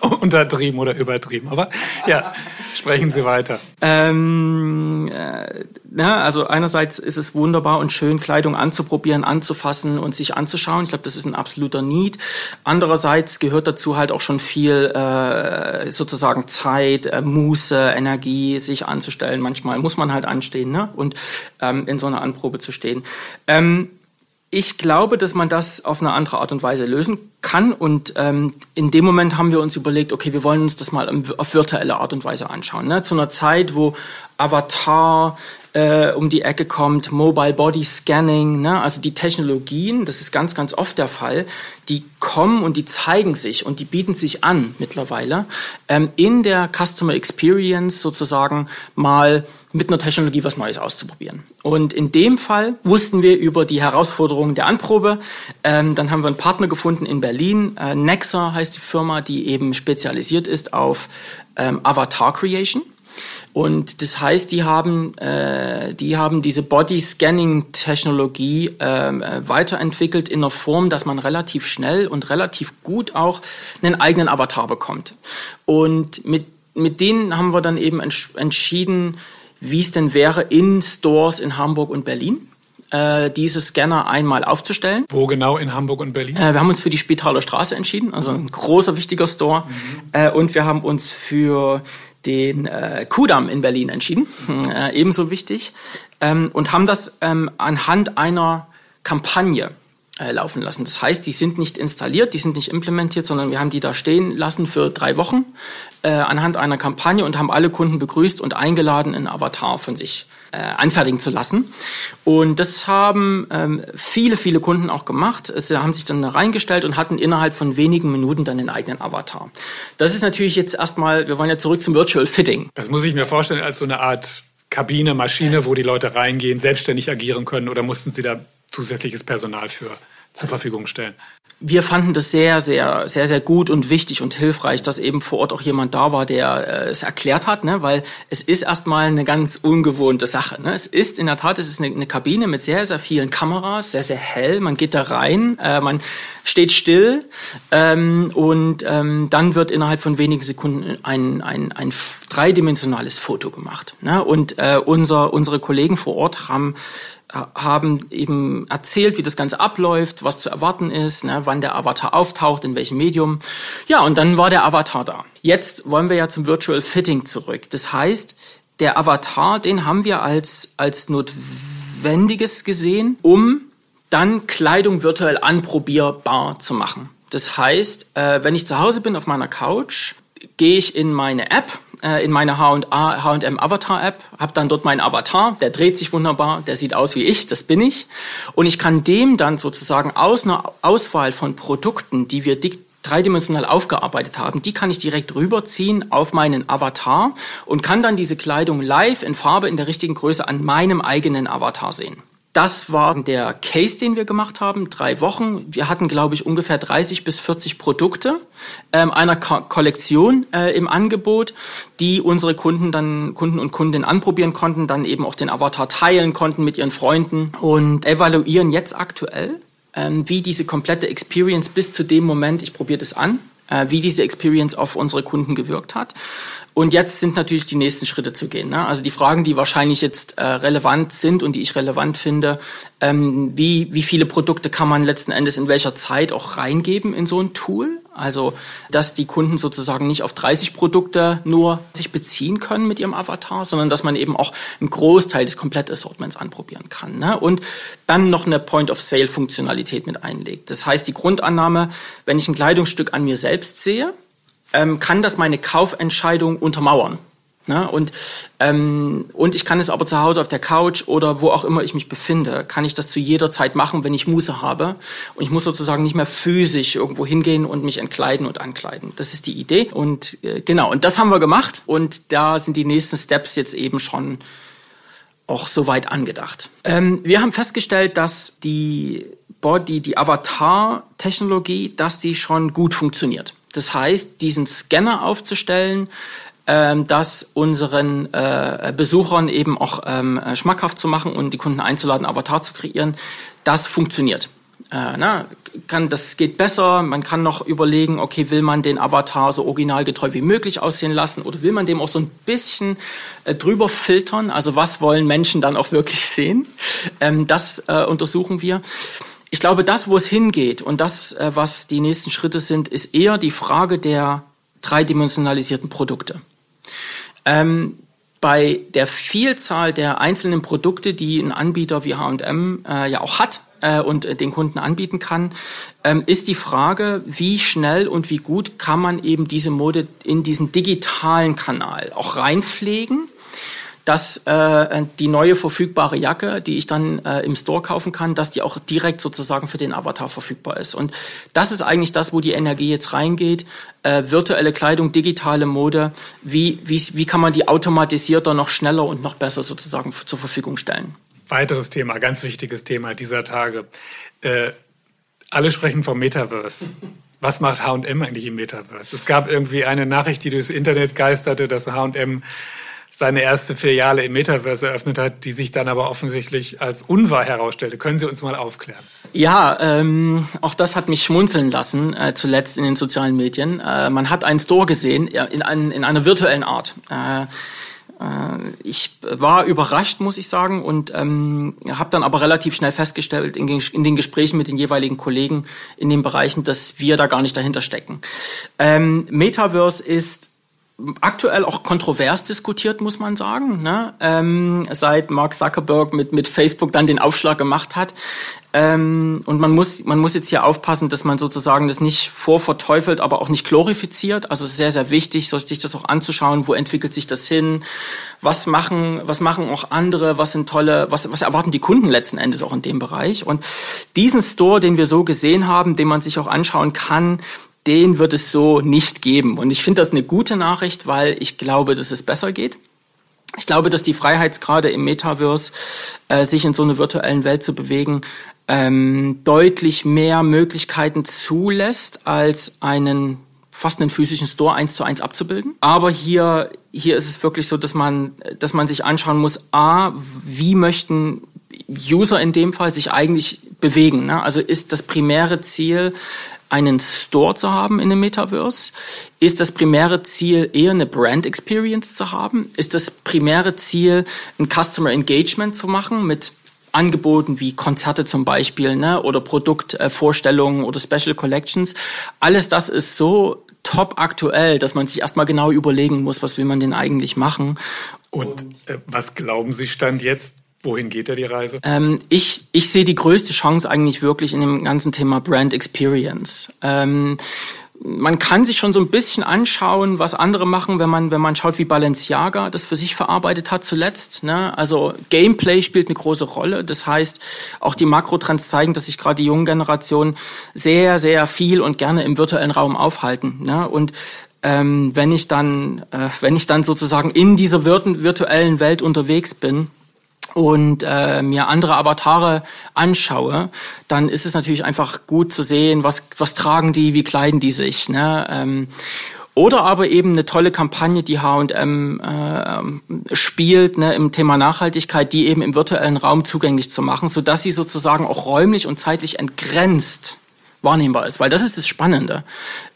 untertrieben oder übertrieben. Aber ja, sprechen Sie weiter. Ähm, äh, na, also einerseits ist es wunderbar und schön, Kleidung anzuprobieren, anzufassen und sich anzuschauen. Ich glaube, das ist ein absoluter Need. Andererseits gehört dazu halt auch schon viel äh, sozusagen Zeit, äh, Muße, Energie, sich anzustellen. Manchmal muss man halt anstehen ne? und ähm, in so einer Anprobe zu stehen. Ähm, ich glaube, dass man das auf eine andere Art und Weise lösen kann. Und ähm, in dem Moment haben wir uns überlegt, okay, wir wollen uns das mal auf virtuelle Art und Weise anschauen. Ne? Zu einer Zeit, wo Avatar äh, um die Ecke kommt, Mobile Body Scanning, ne? also die Technologien, das ist ganz, ganz oft der Fall, die kommen und die zeigen sich und die bieten sich an mittlerweile, ähm, in der Customer Experience sozusagen mal mit einer Technologie was Neues auszuprobieren. Und in dem Fall wussten wir über die Herausforderungen der Anprobe. Ähm, dann haben wir einen Partner gefunden in Berlin. Äh, Nexa heißt die Firma, die eben spezialisiert ist auf ähm, Avatar Creation. Und das heißt, die haben, äh, die haben diese Body-Scanning-Technologie ähm, äh, weiterentwickelt in einer Form, dass man relativ schnell und relativ gut auch einen eigenen Avatar bekommt. Und mit, mit denen haben wir dann eben entsch entschieden, wie es denn wäre, in Stores in Hamburg und Berlin äh, diese Scanner einmal aufzustellen. Wo genau in Hamburg und Berlin? Äh, wir haben uns für die Spitaler Straße entschieden, also ein großer, wichtiger Store. Mhm. Äh, und wir haben uns für den äh, Kudamm in Berlin entschieden, äh, ebenso wichtig, ähm, und haben das ähm, anhand einer Kampagne äh, laufen lassen. Das heißt, die sind nicht installiert, die sind nicht implementiert, sondern wir haben die da stehen lassen für drei Wochen äh, anhand einer Kampagne und haben alle Kunden begrüßt und eingeladen, einen Avatar von sich äh, anfertigen zu lassen. Und das haben ähm, viele, viele Kunden auch gemacht. Sie haben sich dann da reingestellt und hatten innerhalb von wenigen Minuten dann den eigenen Avatar. Das ist natürlich jetzt erstmal, wir wollen ja zurück zum Virtual Fitting. Das muss ich mir vorstellen als so eine Art Kabine, Maschine, wo die Leute reingehen, selbstständig agieren können oder mussten sie da zusätzliches Personal für zur Verfügung stellen? wir fanden das sehr, sehr, sehr, sehr gut und wichtig und hilfreich, dass eben vor Ort auch jemand da war, der äh, es erklärt hat, ne? weil es ist erstmal eine ganz ungewohnte Sache. Ne? Es ist in der Tat, es ist eine, eine Kabine mit sehr, sehr vielen Kameras, sehr, sehr hell. Man geht da rein, äh, man steht still ähm, und ähm, dann wird innerhalb von wenigen Sekunden ein, ein, ein dreidimensionales Foto gemacht. Ne? Und äh, unser, unsere Kollegen vor Ort haben haben eben erzählt, wie das Ganze abläuft, was zu erwarten ist, ne, wann der Avatar auftaucht, in welchem Medium. Ja, und dann war der Avatar da. Jetzt wollen wir ja zum Virtual Fitting zurück. Das heißt, der Avatar, den haben wir als, als notwendiges gesehen, um dann Kleidung virtuell anprobierbar zu machen. Das heißt, äh, wenn ich zu Hause bin auf meiner Couch, gehe ich in meine App, äh, in meine H&M Avatar App, habe dann dort meinen Avatar, der dreht sich wunderbar, der sieht aus wie ich, das bin ich. Und ich kann dem dann sozusagen aus einer Auswahl von Produkten, die wir dreidimensional aufgearbeitet haben, die kann ich direkt rüberziehen auf meinen Avatar und kann dann diese Kleidung live in Farbe in der richtigen Größe an meinem eigenen Avatar sehen. Das war der Case, den wir gemacht haben, drei Wochen. Wir hatten, glaube ich, ungefähr 30 bis 40 Produkte ähm, einer Ko Kollektion äh, im Angebot, die unsere Kunden dann Kunden und Kundinnen anprobieren konnten, dann eben auch den Avatar teilen konnten mit ihren Freunden und evaluieren jetzt aktuell, ähm, wie diese komplette Experience bis zu dem Moment, ich probiere das an, wie diese Experience auf unsere Kunden gewirkt hat. Und jetzt sind natürlich die nächsten Schritte zu gehen. Ne? Also die Fragen, die wahrscheinlich jetzt äh, relevant sind und die ich relevant finde, ähm, wie, wie viele Produkte kann man letzten Endes in welcher Zeit auch reingeben in so ein Tool? Also, dass die Kunden sozusagen nicht auf 30 Produkte nur sich beziehen können mit ihrem Avatar, sondern dass man eben auch einen Großteil des Komplettassortments anprobieren kann. Ne? Und dann noch eine Point-of-Sale-Funktionalität mit einlegt. Das heißt, die Grundannahme, wenn ich ein Kleidungsstück an mir selbst sehe, ähm, kann das meine Kaufentscheidung untermauern. Ne? Und, ähm, und ich kann es aber zu Hause auf der Couch oder wo auch immer ich mich befinde, kann ich das zu jeder Zeit machen, wenn ich Muße habe. Und ich muss sozusagen nicht mehr physisch irgendwo hingehen und mich entkleiden und ankleiden. Das ist die Idee. Und äh, genau, und das haben wir gemacht. Und da sind die nächsten Steps jetzt eben schon auch soweit angedacht. Ähm, wir haben festgestellt, dass die Body, die Avatar-Technologie, dass die schon gut funktioniert. Das heißt, diesen Scanner aufzustellen, ähm, das unseren äh, Besuchern eben auch ähm, schmackhaft zu machen und die Kunden einzuladen, Avatar zu kreieren, das funktioniert. Äh, na, kann, das geht besser. Man kann noch überlegen, okay, will man den Avatar so originalgetreu wie möglich aussehen lassen oder will man dem auch so ein bisschen äh, drüber filtern? Also was wollen Menschen dann auch wirklich sehen? Ähm, das äh, untersuchen wir ich glaube, das, wo es hingeht und das, äh, was die nächsten Schritte sind, ist eher die Frage der dreidimensionalisierten Produkte. Ähm, bei der Vielzahl der einzelnen Produkte, die ein Anbieter wie H&M äh, ja auch hat äh, und äh, den Kunden anbieten kann, ähm, ist die Frage, wie schnell und wie gut kann man eben diese Mode in diesen digitalen Kanal auch reinpflegen dass äh, die neue verfügbare Jacke, die ich dann äh, im Store kaufen kann, dass die auch direkt sozusagen für den Avatar verfügbar ist. Und das ist eigentlich das, wo die Energie jetzt reingeht. Äh, virtuelle Kleidung, digitale Mode. Wie, wie, wie kann man die automatisierter noch schneller und noch besser sozusagen zur Verfügung stellen? Weiteres Thema, ganz wichtiges Thema dieser Tage. Äh, alle sprechen vom Metaverse. Was macht H&M eigentlich im Metaverse? Es gab irgendwie eine Nachricht, die durchs Internet geisterte, dass H&M seine erste Filiale im Metaverse eröffnet hat, die sich dann aber offensichtlich als unwahr herausstellte. Können Sie uns mal aufklären? Ja, ähm, auch das hat mich schmunzeln lassen, äh, zuletzt in den sozialen Medien. Äh, man hat einen Store gesehen, in, ein, in einer virtuellen Art. Äh, äh ich war überrascht, muss ich sagen, und ähm, habe dann aber relativ schnell festgestellt in, in, den Gesprächen mit den jeweiligen Kollegen in den Bereichen, dass wir da gar nicht dahinter stecken. Ähm, Metaverse ist aktuell auch kontrovers diskutiert, muss man sagen, ne? ähm, seit Mark Zuckerberg mit, mit Facebook dann den Aufschlag gemacht hat. Ähm, und man muss, man muss jetzt hier aufpassen, dass man sozusagen das nicht vorverteufelt, aber auch nicht glorifiziert. Also sehr, sehr wichtig, sich das auch anzuschauen, wo entwickelt sich das hin, was machen, was machen auch andere, was sind tolle, was, was erwarten die Kunden letzten Endes auch in dem Bereich. Und diesen Store, den wir so gesehen haben, den man sich auch anschauen kann, den wird es so nicht geben. Und ich finde das eine gute Nachricht, weil ich glaube, dass es besser geht. Ich glaube, dass die Freiheitsgrade im Metaverse, äh, sich in so einer virtuellen Welt zu bewegen, ähm, deutlich mehr Möglichkeiten zulässt, als einen fast einen physischen Store eins zu eins abzubilden. Aber hier, hier ist es wirklich so, dass man, dass man sich anschauen muss, a, wie möchten User in dem Fall sich eigentlich bewegen. Ne? Also ist das primäre Ziel, einen Store zu haben in dem Metaverse? Ist das primäre Ziel eher eine Brand Experience zu haben? Ist das primäre Ziel, ein Customer Engagement zu machen mit Angeboten wie Konzerte zum Beispiel ne? oder Produktvorstellungen oder Special Collections? Alles das ist so top aktuell, dass man sich erstmal genau überlegen muss, was will man denn eigentlich machen. Und äh, was glauben Sie stand jetzt? Wohin geht da die Reise? Ähm, ich, ich sehe die größte Chance eigentlich wirklich in dem ganzen Thema Brand Experience. Ähm, man kann sich schon so ein bisschen anschauen, was andere machen, wenn man, wenn man schaut, wie Balenciaga das für sich verarbeitet hat zuletzt. Ne? Also Gameplay spielt eine große Rolle. Das heißt, auch die Makrotrends zeigen, dass sich gerade die jungen Generationen sehr, sehr viel und gerne im virtuellen Raum aufhalten. Ne? Und ähm, wenn ich dann, äh, wenn ich dann sozusagen in dieser virtuellen Welt unterwegs bin, und äh, mir andere Avatare anschaue, dann ist es natürlich einfach gut zu sehen, was, was tragen die, wie kleiden die sich. Ne? Ähm, oder aber eben eine tolle Kampagne, die H&M äh, spielt ne, im Thema Nachhaltigkeit, die eben im virtuellen Raum zugänglich zu machen, so dass sie sozusagen auch räumlich und zeitlich entgrenzt wahrnehmbar ist, weil das ist das Spannende.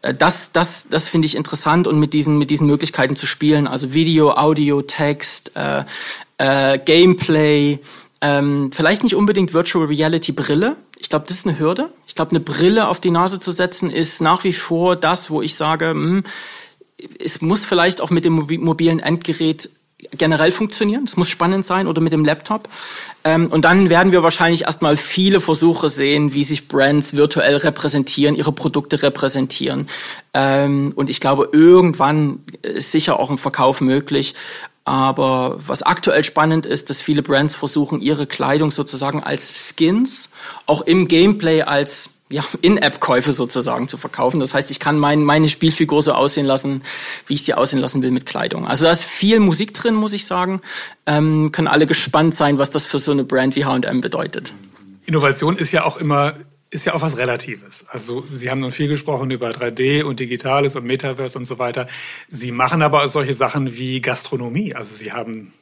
Äh, das, das, das finde ich interessant und mit diesen, mit diesen Möglichkeiten zu spielen, also Video, Audio, Text, äh, äh, Gameplay, ähm, vielleicht nicht unbedingt Virtual Reality Brille. Ich glaube, das ist eine Hürde. Ich glaube, eine Brille auf die Nase zu setzen ist nach wie vor das, wo ich sage, mh, hm, es muss vielleicht auch mit dem mobilen Endgerät generell funktionieren. Es muss spannend sein oder mit dem Laptop. Ähm, und dann werden wir wahrscheinlich erstmal viele Versuche sehen, wie sich Brands virtuell repräsentieren, ihre Produkte repräsentieren. Ähm, und ich glaube, irgendwann ist sicher auch ein Verkauf möglich. Aber was aktuell spannend ist, dass viele Brands versuchen, ihre Kleidung sozusagen als Skins, auch im Gameplay als ja, In-App-Käufe sozusagen zu verkaufen. Das heißt, ich kann mein, meine Spielfigur so aussehen lassen, wie ich sie aussehen lassen will mit Kleidung. Also da ist viel Musik drin, muss ich sagen. Ähm, können alle gespannt sein, was das für so eine Brand wie H&M bedeutet. Innovation ist ja auch immer ist ja auch was Relatives. Also Sie haben nun viel gesprochen über 3D und Digitales und Metaverse und so weiter. Sie machen aber solche Sachen wie Gastronomie. Also Sie haben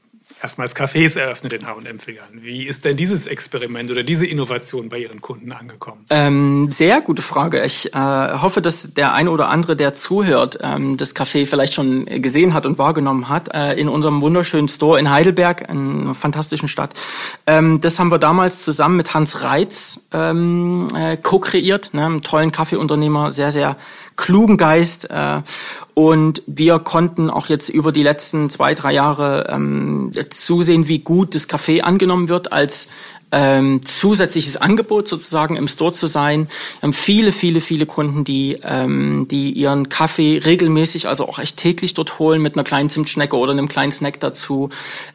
erstmals Cafés eröffnet in H&M-Filialen. Wie ist denn dieses Experiment oder diese Innovation bei Ihren Kunden angekommen? Ähm, sehr gute Frage. Ich äh, hoffe, dass der eine oder andere, der zuhört, ähm, das Café vielleicht schon gesehen hat und wahrgenommen hat äh, in unserem wunderschönen Store in Heidelberg, einer fantastischen Stadt. Ähm, das haben wir damals zusammen mit Hans Reitz ähm, äh, co-kreiert, ne, einem tollen Kaffeeunternehmer, sehr, sehr klugen Geist. Äh, und wir konnten auch jetzt über die letzten zwei, drei Jahre ähm, zusehen, wie gut das Café angenommen wird als ähm, zusätzliches Angebot sozusagen im Store zu sein. Wir haben viele, viele, viele Kunden, die, ähm, die ihren Kaffee regelmäßig, also auch echt täglich dort holen mit einer kleinen Zimtschnecke oder einem kleinen Snack dazu.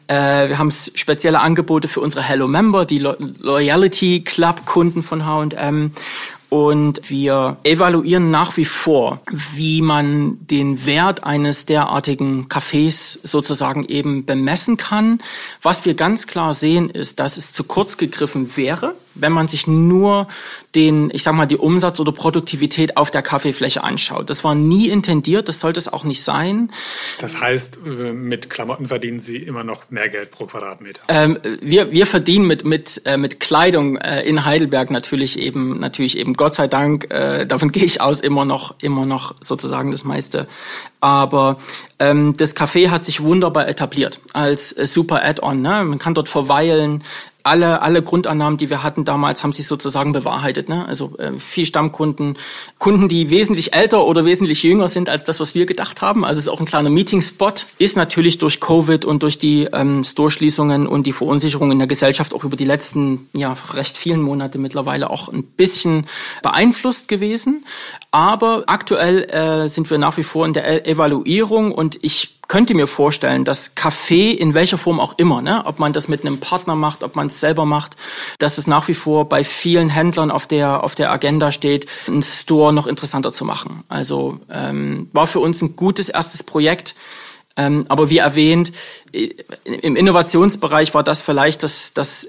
Äh, wir haben spezielle Angebote für unsere Hello Member, die Lo Loyalty Club Kunden von H&M und wir evaluieren nach wie vor, wie man den Wert eines derartigen Cafés sozusagen eben bemessen kann. Was wir ganz klar sehen, ist, dass es zu kurz gegriffen wäre, wenn man sich nur den, ich sag mal, die Umsatz- oder Produktivität auf der Kaffeefläche anschaut. Das war nie intendiert, das sollte es auch nicht sein. Das heißt, äh, mit Klamotten verdienen Sie immer noch mehr Geld pro Quadratmeter? Ähm, wir, wir verdienen mit, mit, äh, mit Kleidung äh, in Heidelberg natürlich eben, natürlich eben, Gott sei Dank, äh, davon gehe ich aus, immer noch, immer noch sozusagen das meiste. Aber ähm, das Café hat sich wunderbar etabliert als super Add-on. Ne? Man kann dort verweilen, alle, alle Grundannahmen, die wir hatten damals, haben sich sozusagen bewahrheitet. Ne? Also äh, viel Stammkunden, Kunden, die wesentlich älter oder wesentlich jünger sind als das, was wir gedacht haben. Also es ist auch ein kleiner Meeting-Spot. Ist natürlich durch Covid und durch die ähm, Store-Schließungen und die Verunsicherung in der Gesellschaft auch über die letzten ja recht vielen Monate mittlerweile auch ein bisschen beeinflusst gewesen. Aber aktuell äh, sind wir nach wie vor in der e Evaluierung und ich könnte mir vorstellen, dass Kaffee in welcher Form auch immer, ne, ob man das mit einem Partner macht, ob man es selber macht, dass es nach wie vor bei vielen Händlern auf der auf der Agenda steht, einen Store noch interessanter zu machen. Also ähm, war für uns ein gutes erstes Projekt. Ähm, aber wie erwähnt, im Innovationsbereich war das vielleicht das, das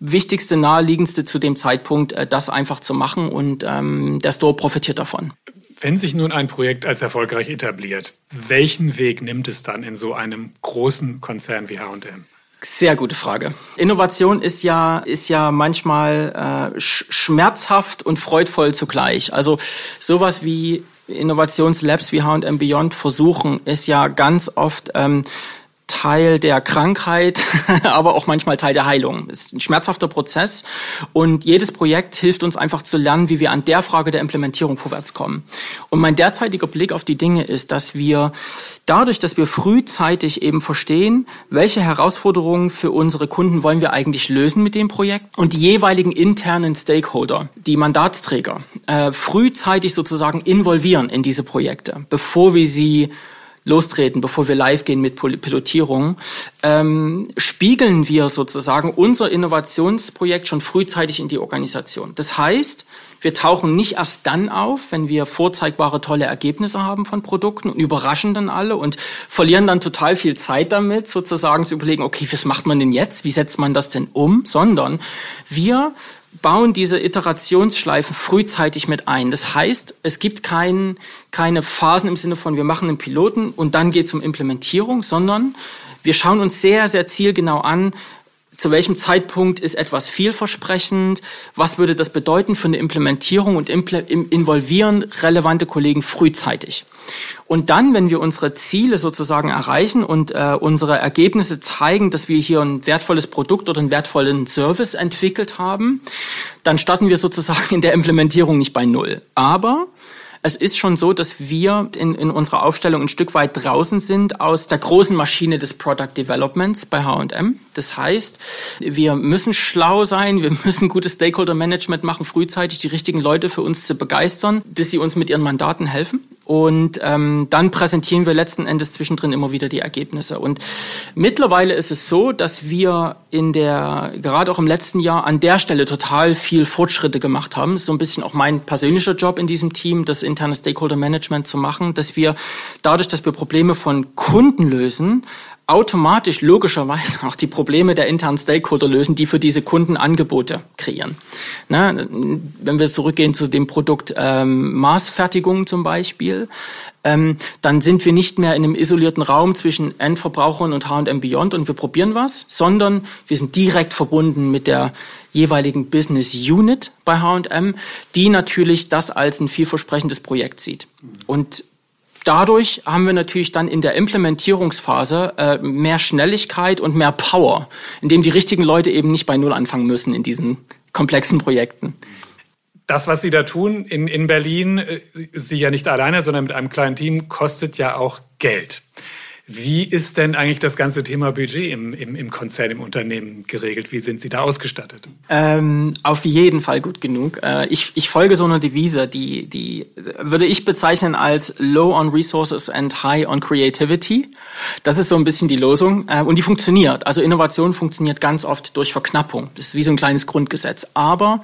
wichtigste, naheliegendste zu dem Zeitpunkt, äh, das einfach zu machen und ähm, der Store profitiert davon. Wenn sich nun ein Projekt als erfolgreich etabliert, welchen Weg nimmt es dann in so einem großen Konzern wie H&M? Sehr gute Frage. Innovation ist ja, ist ja manchmal äh, schmerzhaft und freudvoll zugleich. Also sowas wie Innovationslabs wie H&M Beyond versuchen, ist ja ganz oft ähm, Teil der Krankheit, aber auch manchmal Teil der Heilung. Es ist ein schmerzhafter Prozess und jedes Projekt hilft uns einfach zu lernen, wie wir an der Frage der Implementierung vorwärts kommen. Und mein derzeitiger Blick auf die Dinge ist, dass wir dadurch, dass wir frühzeitig eben verstehen, welche Herausforderungen für unsere Kunden wollen wir eigentlich lösen mit dem Projekt und die jeweiligen internen Stakeholder, die Mandatsträger, äh, frühzeitig sozusagen involvieren in diese Projekte, bevor wir sie lostreten, bevor wir live gehen mit Pilotierung, ähm, spiegeln wir sozusagen unser Innovationsprojekt schon frühzeitig in die Organisation. Das heißt, wir tauchen nicht erst dann auf, wenn wir vorzeigbare tolle Ergebnisse haben von Produkten und überraschen dann alle und verlieren dann total viel Zeit damit, sozusagen zu überlegen, okay, was macht man denn jetzt? Wie setzt man das denn um? Sondern wir bauen diese Iterationsschleifen frühzeitig mit ein. Das heißt, es gibt kein, keine Phasen im Sinne von, wir machen einen Piloten und dann geht es um Implementierung, sondern wir schauen uns sehr, sehr zielgenau an, zu welchem Zeitpunkt ist etwas vielversprechend, was würde das bedeuten für eine Implementierung und involvieren relevante Kollegen frühzeitig. Und dann, wenn wir unsere Ziele sozusagen erreichen und äh, unsere Ergebnisse zeigen, dass wir hier ein wertvolles Produkt oder einen wertvollen Service entwickelt haben, dann starten wir sozusagen in der Implementierung nicht bei Null. Aber es ist schon so, dass wir in, in unserer Aufstellung ein Stück weit draußen sind aus der großen Maschine des Product Developments bei H&M. Das heißt, wir müssen schlau sein, wir müssen gutes Stakeholder Management machen, frühzeitig die richtigen Leute für uns zu begeistern, dass sie uns mit ihren Mandaten helfen. Und ähm, dann präsentieren wir letzten Endes zwischendrin immer wieder die Ergebnisse. Und mittlerweile ist es so, dass wir in der, gerade auch im letzten Jahr, an der Stelle total viel Fortschritte gemacht haben. Das ist so ein bisschen auch mein persönlicher Job in diesem Team, das interne Stakeholder Management zu machen, dass wir dadurch, dass wir Probleme von Kunden lösen, automatisch logischerweise auch die Probleme der internen Stakeholder lösen, die für diese Kunden Angebote kreieren. Na, wenn wir zurückgehen zu dem Produkt ähm, Maßfertigung zum Beispiel, ähm, dann sind wir nicht mehr in einem isolierten Raum zwischen Endverbrauchern und H&M Beyond und wir probieren was, sondern wir sind direkt verbunden mit der jeweiligen Business Unit bei H&M, die natürlich das als ein vielversprechendes Projekt sieht. Und dadurch haben wir natürlich dann in der Implementierungsphase äh, mehr Schnelligkeit und mehr Power, indem die richtigen Leute eben nicht bei Null anfangen müssen in diesen komplexen Projekten. Das, was Sie da tun in, in Berlin, äh, Sie ja nicht alleine, sondern mit einem kleinen Team, kostet ja auch Geld. Wie ist denn eigentlich das ganze Thema Budget im, im, im Konzern, im Unternehmen geregelt? Wie sind Sie da ausgestattet? Ähm, auf jeden Fall gut genug. Äh, ich, ich folge so einer Devise, die, die würde ich bezeichnen als Low on Resources and High on Creativity. Das ist so ein bisschen die Losung äh, und die funktioniert. Also Innovation funktioniert ganz oft durch Verknappung. Das ist wie so ein kleines Grundgesetz. Aber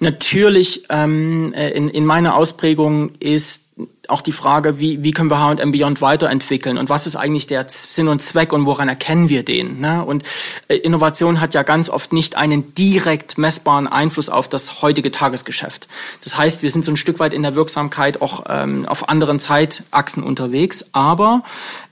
natürlich ähm, äh, in, in meiner Ausprägung ist auch die Frage, wie, wie können wir H&M Beyond weiterentwickeln und was ist eigentlich der Sinn und Zweck und woran erkennen wir den? Ne? Und äh, Innovation hat ja ganz oft nicht einen direkt messbaren Einfluss auf das heutige Tagesgeschäft. Das heißt, wir sind so ein Stück weit in der Wirksamkeit auch ähm, auf anderen Zeitachsen unterwegs, aber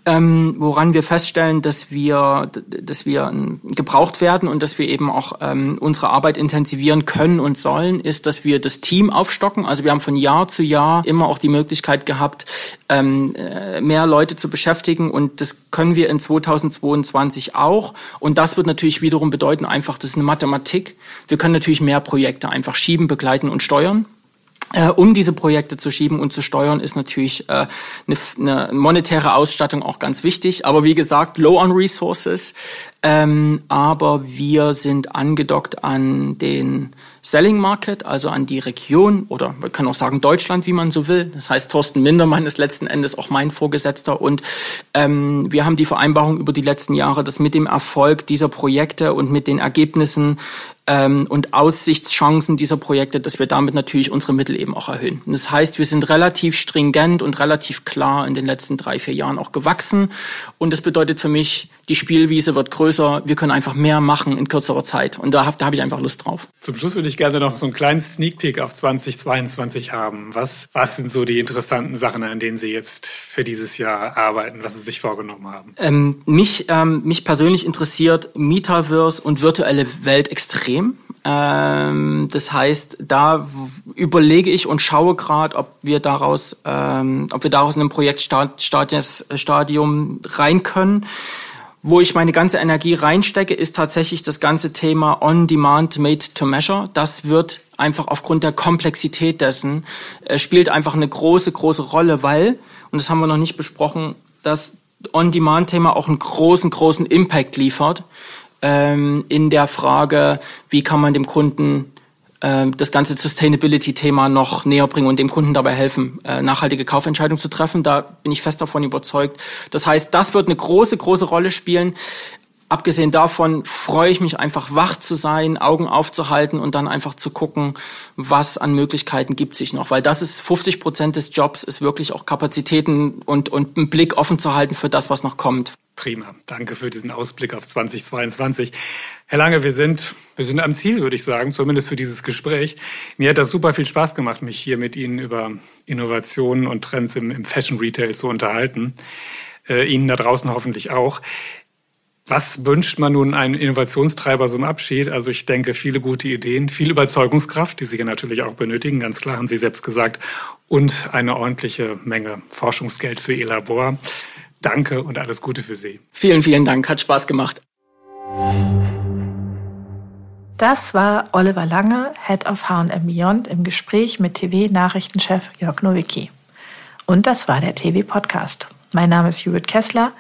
ähm, woran wir feststellen, dass wir, dass wir ähm, gebraucht werden und dass wir eben auch ähm, unsere Arbeit intensivieren können und sollen, ist, dass wir das Team aufstocken. Also wir haben von Jahr zu Jahr immer auch die Möglichkeit gehabt, ähm, äh, mehr Leute zu beschäftigen und das können wir in 2022 auch. Und das wird natürlich wiederum bedeuten, einfach, das ist eine Mathematik. Wir können natürlich mehr Projekte einfach schieben, begleiten und steuern. Äh, um diese Projekte zu schieben und zu steuern, ist natürlich äh, eine, eine monetäre Ausstattung auch ganz wichtig. Aber wie gesagt, low on resources. Ähm, aber wir sind angedockt an den Selling Market, also an die Region oder wir können auch sagen Deutschland, wie man so will. Das heißt, Thorsten Mindermann ist letzten Endes auch mein Vorgesetzter und ähm, wir haben die Vereinbarung über die letzten Jahre, dass mit dem Erfolg dieser Projekte und mit den Ergebnissen ähm, und Aussichtschancen dieser Projekte, dass wir damit natürlich unsere Mittel eben auch erhöhen. Und das heißt, wir sind relativ stringent und relativ klar in den letzten drei, vier Jahren auch gewachsen und das bedeutet für mich, die Spielwiese wird größer, wir können einfach mehr machen in kürzerer Zeit. Und da habe da hab ich einfach Lust drauf. Zum Schluss würde ich gerne noch so einen kleinen Sneak Peek auf 2022 haben. Was, was sind so die interessanten Sachen, an denen Sie jetzt für dieses Jahr arbeiten, was Sie sich vorgenommen haben? Ähm, mich, ähm, mich persönlich interessiert Metaverse und virtuelle Welt extrem. Ähm, das heißt, da überlege ich und schaue gerade, ob wir daraus, ähm, ob wir daraus in ein Projektstadium rein können. Wo ich meine ganze Energie reinstecke, ist tatsächlich das ganze Thema On-Demand Made to Measure. Das wird einfach aufgrund der Komplexität dessen, äh, spielt einfach eine große, große Rolle, weil, und das haben wir noch nicht besprochen, das On-Demand-Thema auch einen großen, großen Impact liefert ähm, in der Frage, wie kann man dem Kunden das ganze Sustainability-Thema noch näher bringen und dem Kunden dabei helfen, äh, nachhaltige Kaufentscheidungen zu treffen. Da bin ich fest davon überzeugt. Das heißt, das wird eine große, große Rolle spielen. Abgesehen davon freue ich mich einfach wach zu sein, Augen aufzuhalten und dann einfach zu gucken, was an Möglichkeiten gibt sich noch. Weil das ist 50 Prozent des Jobs, ist wirklich auch Kapazitäten und, und einen Blick offen zu halten für das, was noch kommt. Prima. Danke für diesen Ausblick auf 2022. Herr Lange, wir sind, wir sind am Ziel, würde ich sagen, zumindest für dieses Gespräch. Mir hat das super viel Spaß gemacht, mich hier mit Ihnen über Innovationen und Trends im, im Fashion Retail zu unterhalten. Äh, Ihnen da draußen hoffentlich auch. Was wünscht man nun einem Innovationstreiber zum Abschied? Also ich denke, viele gute Ideen, viel Überzeugungskraft, die Sie ja natürlich auch benötigen, ganz klar haben Sie selbst gesagt, und eine ordentliche Menge Forschungsgeld für Ihr Labor. Danke und alles Gute für Sie. Vielen, vielen Dank. Hat Spaß gemacht. Das war Oliver Lange, Head of H&M Beyond, im Gespräch mit TV-Nachrichtenchef Jörg Nowicki. Und das war der TV-Podcast. Mein Name ist Judith Kessler.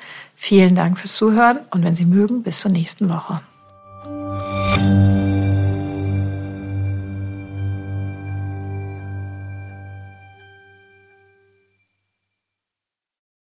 Vielen Dank fürs Zuhören und wenn Sie mögen, bis zur nächsten Woche.